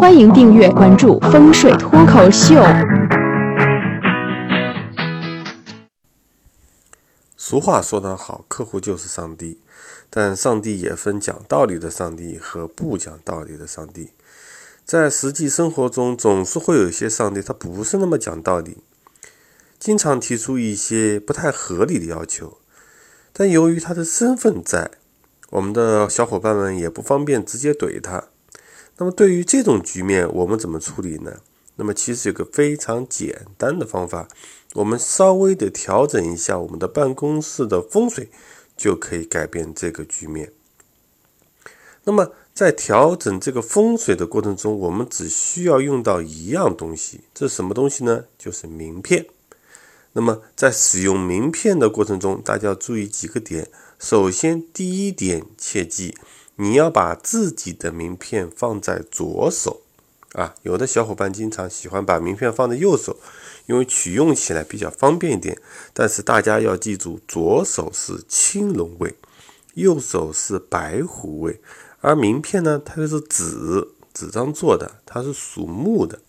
欢迎订阅关注风水脱口秀。俗话说得好，客户就是上帝，但上帝也分讲道理的上帝和不讲道理的上帝。在实际生活中，总是会有一些上帝，他不是那么讲道理，经常提出一些不太合理的要求。但由于他的身份在，我们的小伙伴们也不方便直接怼他。那么对于这种局面，我们怎么处理呢？那么其实有个非常简单的方法，我们稍微的调整一下我们的办公室的风水，就可以改变这个局面。那么在调整这个风水的过程中，我们只需要用到一样东西，这是什么东西呢？就是名片。那么在使用名片的过程中，大家要注意几个点。首先，第一点，切记。你要把自己的名片放在左手啊，有的小伙伴经常喜欢把名片放在右手，因为取用起来比较方便一点。但是大家要记住，左手是青龙位，右手是白虎位，而名片呢，它就是纸纸张做的，它是属木的，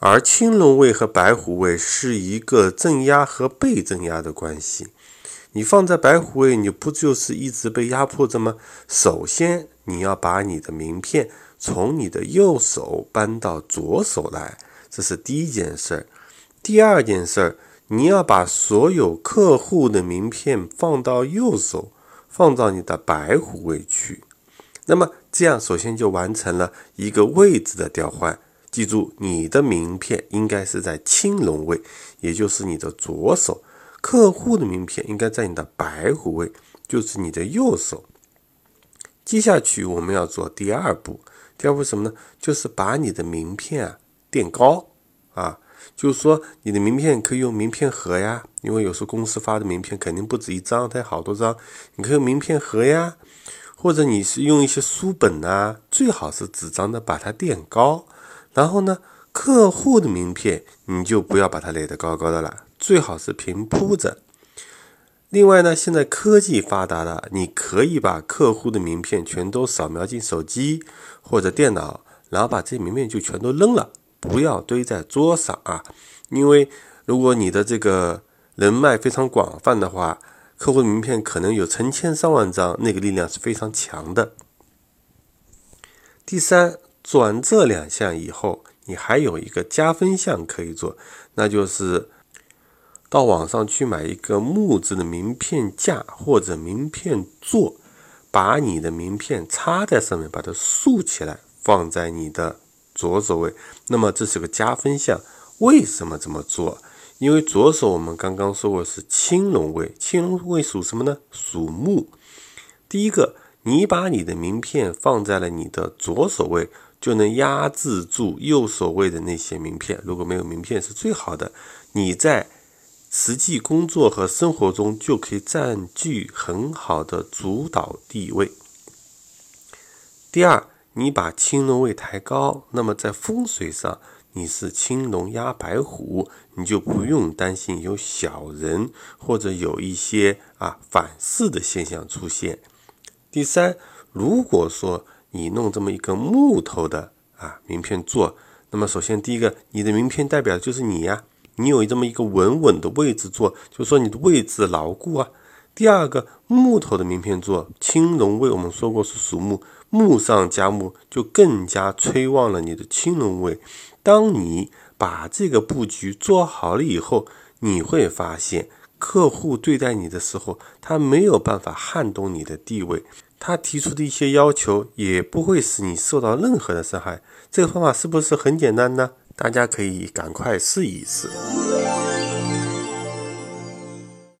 而青龙位和白虎位是一个镇压和被镇压的关系。你放在白虎位，你不就是一直被压迫着吗？首先，你要把你的名片从你的右手搬到左手来，这是第一件事儿。第二件事儿，你要把所有客户的名片放到右手，放到你的白虎位去。那么，这样首先就完成了一个位置的调换。记住，你的名片应该是在青龙位，也就是你的左手。客户的名片应该在你的白虎位，就是你的右手。接下去我们要做第二步，第二步什么呢？就是把你的名片啊垫高啊，就是说你的名片可以用名片盒呀，因为有时候公司发的名片肯定不止一张，它有好多张，你可以用名片盒呀，或者你是用一些书本啊，最好是纸张的，把它垫高。然后呢，客户的名片你就不要把它垒得高高的了。最好是平铺着。另外呢，现在科技发达了，你可以把客户的名片全都扫描进手机或者电脑，然后把这些名片就全都扔了，不要堆在桌上啊。因为如果你的这个人脉非常广泛的话，客户的名片可能有成千上万张，那个力量是非常强的。第三，做完这两项以后，你还有一个加分项可以做，那就是。到网上去买一个木质的名片架或者名片座，把你的名片插在上面，把它竖起来，放在你的左手位。那么这是个加分项。为什么这么做？因为左手我们刚刚说过是青龙位，青龙位属什么呢？属木。第一个，你把你的名片放在了你的左手位，就能压制住右手位的那些名片。如果没有名片是最好的。你在实际工作和生活中就可以占据很好的主导地位。第二，你把青龙位抬高，那么在风水上你是青龙压白虎，你就不用担心有小人或者有一些啊反噬的现象出现。第三，如果说你弄这么一个木头的啊名片座，那么首先第一个，你的名片代表就是你呀。你有这么一个稳稳的位置坐，就说你的位置牢固啊。第二个，木头的名片座，青龙位，我们说过是属木，木上加木就更加催旺了你的青龙位。当你把这个布局做好了以后，你会发现客户对待你的时候，他没有办法撼动你的地位，他提出的一些要求也不会使你受到任何的伤害。这个方法是不是很简单呢？大家可以赶快试一试。